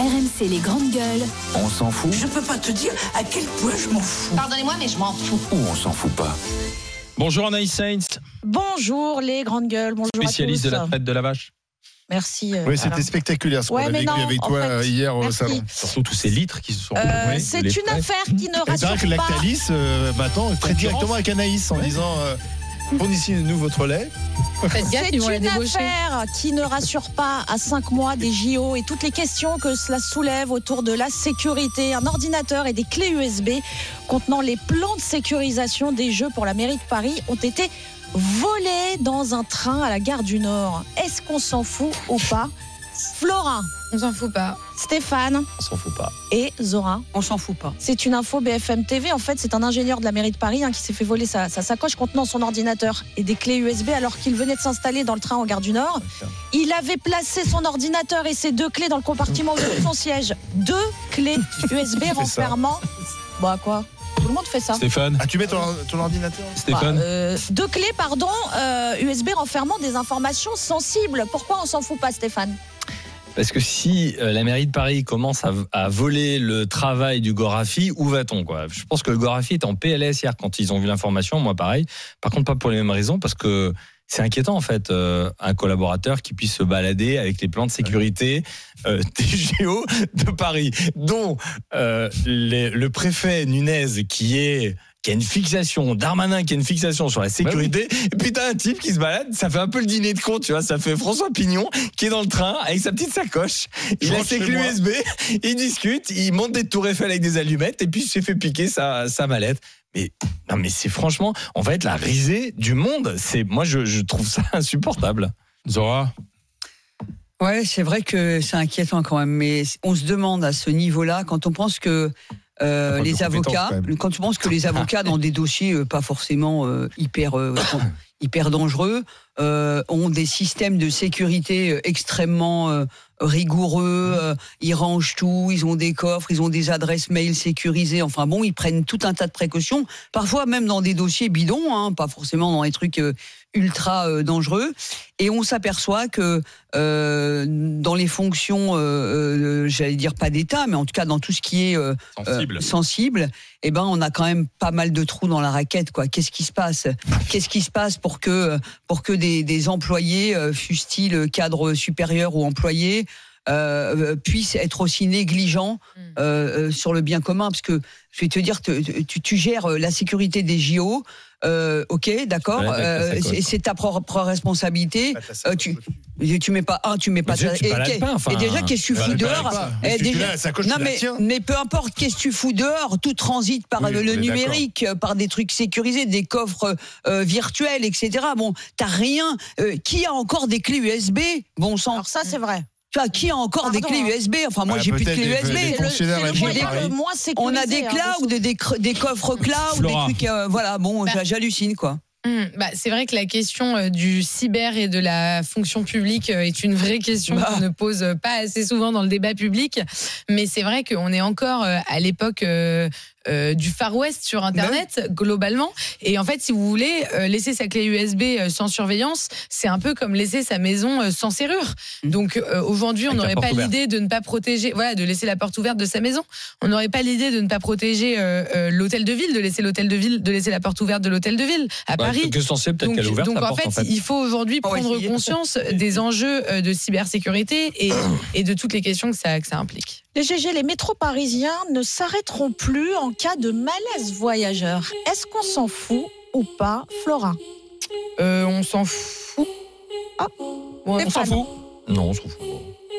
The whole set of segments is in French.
RMC les grandes gueules. On s'en fout Je peux pas te dire à quel point je m'en fous. Pardonnez-moi, mais je m'en fous. ou on s'en fout pas Bonjour Anaïs Sainz, Bonjour les grandes gueules, bonjour spécialiste à de tous. la traite de la vache. Merci. euh, Oui, c'était Alain. spectaculaire ce qu'on Ouais, a vécu non, avec toi fait, hier au salon. Surtout tous ces litres qui se sont Euh, c'est une affaire qui ne Et c'est vrai rassure que pas. Lactalis, euh, maintenant, traite directement avec Anaïs en disant euh, fournissez-nous votre lait. Faites gaffe, C'est ils vont la une affaire qui ne rassure pas à 5 mois des JO et toutes les questions que cela soulève autour de la sécurité. Un ordinateur et des clés USB contenant les plans de sécurisation des Jeux pour la mairie de Paris ont été volés dans un train à la gare du Nord. Est-ce qu'on s'en fout ou pas? Flora, On s'en fout pas. Stéphane On s'en fout pas. et Zora. On s'en fout pas. C'est une info BFM TV. En fait, c'est un ingénieur de la mairie de Paris hein, qui s'est fait voler sa, sa sacoche contenant son ordinateur et des clés USB alors qu'il venait de s'installer dans le train en gare du Nord. Il avait placé son ordinateur et ses deux clés dans le compartiment de son siège. Deux clés USB renfermant. Bah quoi? Tout le monde fait ça. Stéphane Ah, tu mets ton, ton ordinateur? Stéphane Bah, euh, deux clés, pardon, euh, USB renfermant des informations sensibles. Pourquoi on s'en fout pas, Stéphane? Parce que si euh, la mairie de Paris commence à, voler le travail du Gorafi, où va-t-on quoi? Je pense que le Gorafi est en PLS hier quand ils ont vu l'information, moi pareil. Par contre, pas pour les mêmes raisons, parce que c'est inquiétant en fait, euh, un collaborateur qui puisse se balader avec les plans de sécurité euh, des géos de Paris, dont euh, le préfet Nunez qui est qui a une fixation, Darmanin qui a une fixation sur la sécurité, et puis t'as un type qui se balade, ça fait un peu le dîner de con, tu vois, ça fait François Pignon qui est dans le train avec sa petite sacoche, il a ses clés. USB, il discute, il monte des tours Eiffel avec des allumettes, et puis il s'est fait piquer sa, sa mallette. Mais non, mais c'est franchement, on va être la risée du monde. C'est moi, je, je trouve ça insupportable. Zora? Ouais, c'est vrai que c'est inquiétant quand même, mais on se demande à ce niveau-là, quand on pense que les compétences, avocats, quand même. quand on pense que les avocats dans des dossiers euh, pas forcément euh, hyper euh, hyper dangereux euh, ont des systèmes de sécurité euh, extrêmement euh, rigoureux, euh, ils rangent tout, ils ont des coffres, ils ont des adresses mail sécurisées, enfin bon, ils prennent tout un tas de précautions, parfois même dans des dossiers bidons, hein, pas forcément dans des trucs ultra dangereux, et on s'aperçoit que dans les fonctions, j'allais dire pas d'État, mais en tout cas dans tout ce qui est Sensible. sensible, eh ben on a quand même pas mal de trous dans la raquette quoi. Qu'est-ce qui se passe? Qu'est-ce qui se passe pour pour que des, des employés, euh, fussent-ils cadres supérieurs ou employés, euh, euh, puissent être aussi négligents Mm. euh, euh, sur le bien commun Parce que je vais te dire, te- tu, tu gères la sécurité des JO. Euh, ok, d'accord. Euh, c'est- ta propre responsabilité. Euh, tu, tu mets pas un, tu mets pas. déjà, ta- tu et, balades et- pas, enfin, et déjà, qu'est-ce que tu fous dehors. Eh, Mais déjà- sacoche, non la mais, peu importe, qu'est-ce que tu fous dehors Tout transite par Oui, le, numérique, par des trucs sécurisés, des coffres euh, virtuels, etc. Bon, t'as rien. euh, qui a encore des clés USB Bon sang. Alors ça, c'est vrai. Tu vois, qui a encore des Pardon, clés hein. USB Enfin, moi, Bah, j'ai plus de clés des- USB. des C'est le, le des- moins. On a des hein, clouds, de- des, cr- des coffres cloud, Flora. des trucs. euh, voilà, bon, Bah. j'hallucine, quoi. Hum, bah, c'est vrai que la question euh, du cyber et de la fonction publique euh, est une vraie question Bah. qu'on ne pose pas assez souvent dans le débat public. Mais c'est vrai qu'on est encore euh, à l'époque euh, du Far West sur Internet, globalement. Et en fait, si vous voulez, euh, laisser sa clé USB euh, sans surveillance, c'est un peu comme laisser sa maison euh, sans serrure. Mhm. Donc euh, aujourd'hui, on n'aurait pas l'idée de ne pas protéger, voilà, de laisser la porte ouverte de sa maison. On n'aurait pas l'idée de ne pas protéger euh, euh, l'hôtel de ville, de laisser l'hôtel de ville, de laisser la porte ouverte de l'hôtel de ville à Bah, Paris. Que censé peut-être Donc, qu'elle est ouverte donc, la en, porte fait, en fait. il faut aujourd'hui prendre essayer. conscience des enjeux euh, de cybersécurité et, et de toutes les questions que ça, que ça implique. Les GG, les métros parisiens ne s'arrêteront plus en cas de malaise voyageur. Est-ce qu'on s'en fout ou pas, Flora? Euh, on s'en fout. Ah. Ouais, On s'en fout Non, on s'en fout.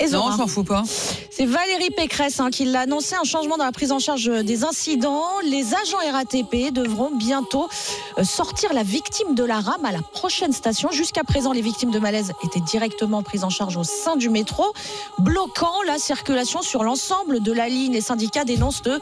Et Non, on s'en fout pas. C'est Valérie Pécresse hein, qui l'a annoncé, un changement dans la prise en charge des incidents. Les agents RATP devront bientôt euh, sortir la victime de la rame à la prochaine station. Jusqu'à présent, les victimes de malaise étaient directement prises en charge au sein du métro, bloquant la circulation sur l'ensemble de la ligne. Les syndicats dénoncent de,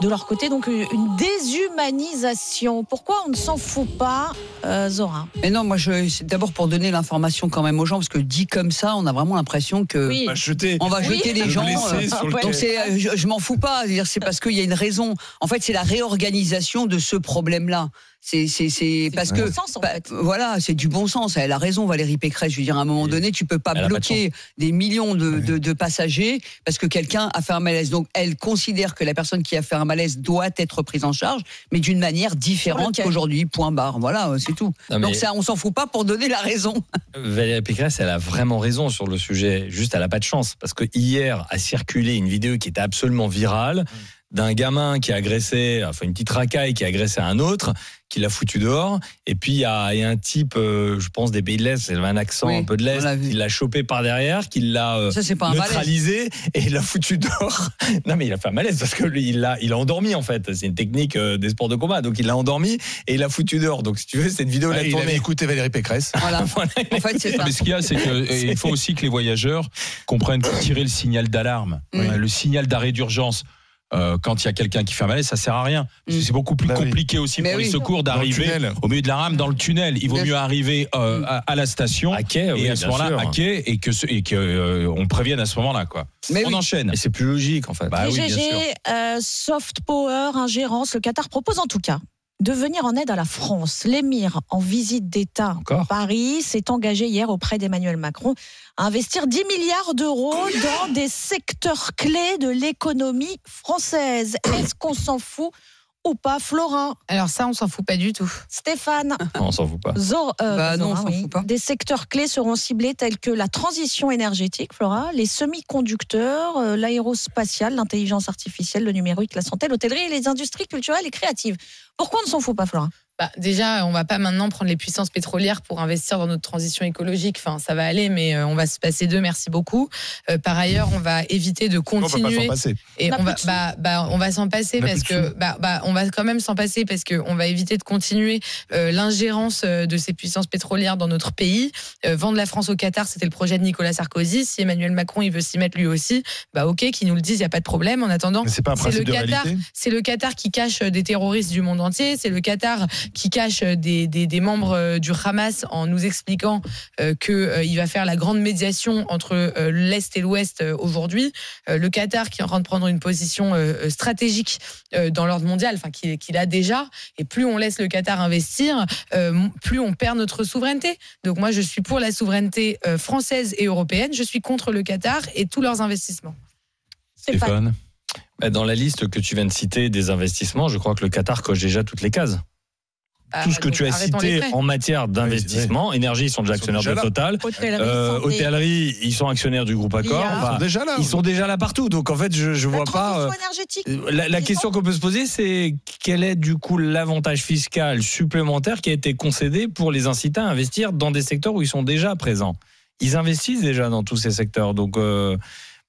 de leur côté donc une déshumanisation. Pourquoi on ne s'en fout pas, euh, Zora? Mais non, moi, je, c'est d'abord pour donner l'information quand même aux gens, parce que dit comme ça, on a vraiment l'impression que Oui. On va jeter. on va Oui. jeter les le gens. euh, le. Donc c'est, euh, je, je m'en fous pas. C'est parce qu'il y a une raison. En fait, c'est la réorganisation de ce problème-là. C'est c'est c'est parce du que bon sens, en bah, fait. voilà, c'est du bon sens. Elle a raison, Valérie Pécresse. Je veux dire, à un moment donné, tu peux pas elle a pas de bloquer des millions de, de, de passagers parce que quelqu'un a fait un malaise. Donc, elle considère que la personne qui a fait un malaise doit être prise en charge, mais d'une manière différente qu'aujourd'hui. Point barre. Voilà, euh, c'est tout. Non, Donc ça, on s'en fout pas pour donner la raison. Valérie Pécresse, elle a vraiment raison sur le sujet. Juste, elle a pas de chance. Parce que hier a circulé une vidéo qui était absolument virale d'un gamin qui a agressé, enfin une petite racaille qui a agressé un autre, qui l'a foutu dehors. Et puis il y a, il y a un type, euh, je pense des pays de l'Est, il avait un accent Oui, un peu de l'Est, l'a qui l'a chopé par derrière, qui l'a euh, neutralisé et il l'a foutu dehors. non mais il a fait un malaise parce que lui, il l'a, il a endormi en fait. C'est une technique euh, des sports de combat. Donc il l'a endormi et il l'a foutu dehors. Donc si tu veux, cette vidéo l'a il avait écouté Valérie Pécresse. Voilà. Voilà. En fait, c'est ça. Mais ce qu'il y a, c'est qu'il faut aussi que les voyageurs comprennent que tirer le signal d'alarme, euh, le signal d'arrêt d'urgence. Euh, quand il y a quelqu'un qui fait un malaise, ça sert à rien. Mm. C'est beaucoup plus Bah oui. compliqué aussi Mais pour les secours d'arriver au milieu de la rame dans le tunnel. Il vaut Bien mieux sûr. arriver euh, à, à la station À quai, oui, et à ce moment-là à quai et que ce- et que euh, on prévienne à ce moment-là quoi. Mais on oui. enchaîne. Et c'est plus logique en fait. Bah oui, bien GG, sûr. euh, soft power, ingérence, le Qatar propose en tout cas de venir en aide à la France. L'émir, en visite d'État à Paris, s'est engagé hier auprès d'Emmanuel Macron à investir 10 milliards d'euros dans des secteurs clés de l'économie française. Est-ce qu'on s'en fout ou pas, Florin Alors ça, on s'en fout pas du tout. Stéphane Non, on s'en fout pas. Zor- euh, Bah non, on fout pas. Des secteurs clés seront ciblés tels que la transition énergétique, Flora, les semi-conducteurs, euh, l'aérospatiale, l'intelligence artificielle, le numérique, la santé, l'hôtellerie et les industries culturelles et créatives. Pourquoi on ne s'en fout pas, Flora? Bah, déjà, on va pas maintenant prendre les puissances pétrolières pour investir dans notre transition écologique. Enfin, ça va aller, mais euh, on va se passer d'eux. Merci beaucoup. Euh, par ailleurs, on va éviter de On peut pas s'en continuer. passer. Et On on va, bah, bah, on va s'en passer On parce que, bah, bah, on va quand même s'en passer parce que on va éviter de continuer euh, l'ingérence de ces puissances pétrolières dans notre pays. Euh, vendre la France au Qatar, c'était le projet de Nicolas Sarkozy. Si Emmanuel Macron il veut s'y mettre lui aussi, bah ok, qu'il nous le dise, il y a pas de problème. En attendant, Mais c'est pas un c'est le principe de Qatar, réalité. c'est le Qatar qui cache des terroristes du monde entier. C'est le Qatar qui cache euh, des, des, des membres euh, du Hamas en nous expliquant euh, que euh, il va faire la grande médiation entre l'est et l'ouest aujourd'hui. Le Qatar qui est en train de prendre une position stratégique dans l'ordre mondial, enfin qu'il qu'il a déjà. Et plus on laisse le Qatar investir, plus on perd notre souveraineté. Donc moi, je suis pour la souveraineté française et européenne. Je suis contre le Qatar et tous leurs investissements. Stéphane Stéphane. Bah, Dans la liste que tu viens de citer des investissements, je crois que le Qatar coche déjà toutes les cases. Tout ce que Ah, tu as cité en matière d'investissement, énergie, ils sont déjà Ils sont actionnaires déjà de. Total. Hôtellerie, Euh, ils sont actionnaires du groupe Accor. Ils sont déjà là. ils sont déjà là partout. Donc en fait, je, vois pas. euh, énergétique. La, question qu'on peut se poser, c'est quel est du coup l'avantage fiscal supplémentaire qui a été concédé pour les inciter à investir dans des secteurs où ils sont déjà présents? Ils investissent déjà dans tous ces secteurs. Donc, euh,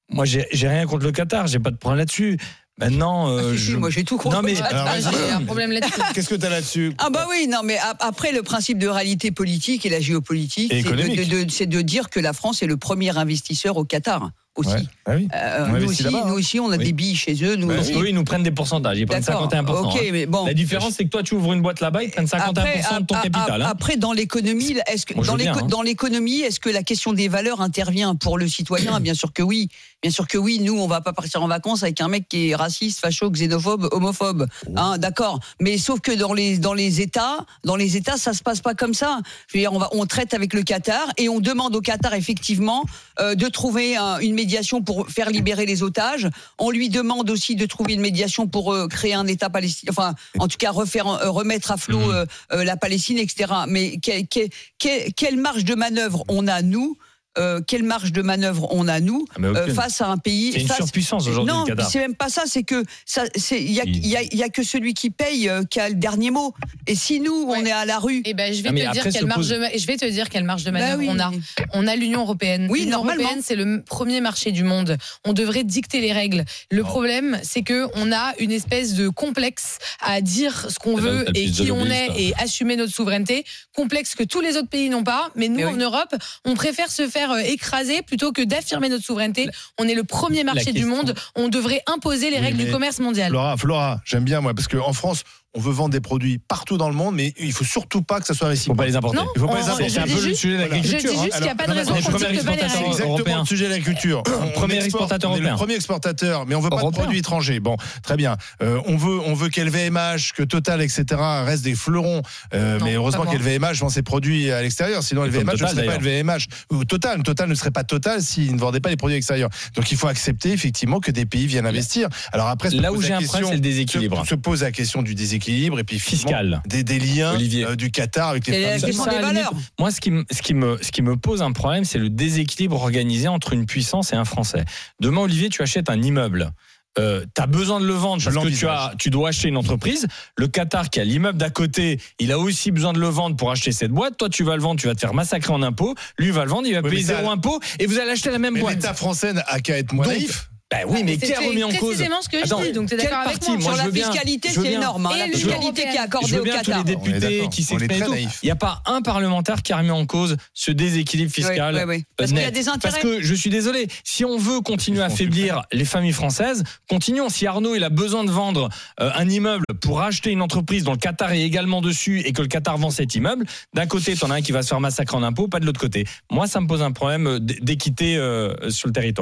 moi, j'ai j'ai rien contre le Qatar, j'ai pas de problème là-dessus. Maintenant, euh, Ah, si, si, je- moi j'ai tout contre. Non, mais- ça. Alors, Ah, vas-y. J'ai un problème là-dessus. Qu'est-ce que tu as là-dessus Ah bah oui, non, mais ap- après le principe de réalité politique et la géopolitique, Et c'est de, économique. de- de- c'est de dire que la France est le premier investisseur au Qatar aussi. Ouais. Ah oui. Euh, nous, aussi là-bas, hein. nous aussi, on a Oui. des billes chez eux. Nous Bah aussi. ils nous prennent des pourcentages, ils prennent D'accord. 51%. Ok, hein. mais bon. La différence, c'est que toi, tu ouvres une boîte là-bas, ils prennent 51% de ton capital. hein. après, dans l'économie, est-ce que dans hein. dans l'économie, est-ce que la question des valeurs intervient pour le citoyen? Bien sûr que oui. Bien sûr que oui. Nous, on va pas partir en vacances avec un mec qui est raciste, facho, xénophobe, homophobe. Hein, d'accord. Mais sauf que dans les dans les États, dans les États, ça se passe pas comme ça. Je veux dire, on va on traite avec le Qatar et on demande au Qatar effectivement euh, de trouver un- une médiation pour faire libérer les otages. On lui demande aussi de trouver une médiation pour euh, créer un État palestinien. Enfin, en tout cas, refaire euh, remettre à flot Mhm. euh, euh, la Palestine, etc. Mais que- que- que- quelle marge de manœuvre on a nous euh, quelle marge de manœuvre on a nous Ah, euh, face à un pays C'est une face- surpuissance aujourd'hui, non, c'est même pas ça. C'est que ça, c'est il y a, y y que celui qui paye euh, qui a le dernier mot. Et si nous, on est à la rue, Eh ben, je vais Ah, te dire quelle marge pose- de je vais te dire quelle marge de bah manœuvre oui, on a. On a l'Union européenne. Oui, L'Union normalement. européenne, c'est le premier marché du monde. On devrait dicter les règles. Le Oh. problème, c'est que on a une espèce de complexe à dire ce qu'on veut et qui on est hein. et assumer notre souveraineté. Complexe que tous les autres pays n'ont pas. Mais nous, Mais oui. en Europe, on préfère se faire euh, écraser plutôt que d'affirmer notre souveraineté. On est le premier marché du monde. On devrait imposer les règles du commerce mondial. Flora, Flora, j'aime bien moi parce qu'en France, on veut vendre des produits partout dans le monde, mais il faut surtout pas que ça soit Faut réciproque. pas les importer. Non, Il faut pas on- les importer. C'est un peu le sujet de Voilà. l'agriculture. Je dis juste hein. qu'il n'y a pas de raison dise que pas C'est exactement européen. le sujet de l'agriculture. Premier exporte, exportateur est le européen. premier exportateur, mais on veut pas de Européen. produits étrangers. Bon, très bien. Euh, on veut, on veut qu'LVMH, que Total, etc. restent des fleurons. Euh, Non, mais heureusement pas qu'LVMH vend ses produits à l'extérieur. Sinon, LVMH ne Total, serait pas LVMH. Ou Total. Total ne serait pas Total s'il ne vendait pas les produits extérieurs. Donc, il faut accepter effectivement que des pays viennent investir. Alors après, Là où j'ai un problème, c'est le déséquilibre. Se pose la question du déséquilibre et puis Fiscal. des, des liens Olivier. euh, du Qatar avec les la question des valeurs. Moi, ce qui, me, ce, qui me, ce qui me pose un problème, c'est le déséquilibre organisé entre une puissance et un Français. Demain, Olivier, tu achètes un immeuble. Euh, tu as besoin de le vendre parce que tu, as, tu dois acheter une entreprise. Le Qatar qui a l'immeuble d'à côté, il a aussi besoin de le vendre pour acheter cette boîte. Toi, tu vas le vendre, tu vas te faire massacrer en impôts. Lui va le vendre, il va Oui, payer zéro impôt et vous allez acheter la même Mais boîte. l'État français n'a qu'à être moins Donc, naïf. Ben oui, mais qui a remis en cause précisément ce que je Attends, dis, donc tu es d'accord avec moi. Moi, Sur la bien- fiscalité, c'est énorme. hein, Et La fiscalité qui est accordée au bien tous les Qatar. Députés qui s'expriment. Il n'y a pas un parlementaire qui a remis en cause ce déséquilibre fiscal. Parce qu'il y a des intérêts. Parce que je suis désolé, si on veut continuer à affaiblir les familles françaises, continuons. Si Arnaud il a besoin de vendre euh, un immeuble pour acheter une entreprise dont le Qatar est également dessus et que le Qatar vend cet immeuble, d'un côté t'en as un qui va se faire massacrer en impôts, pas de l'autre côté. Moi ça me pose un problème euh, d'équité euh, sur le territoire.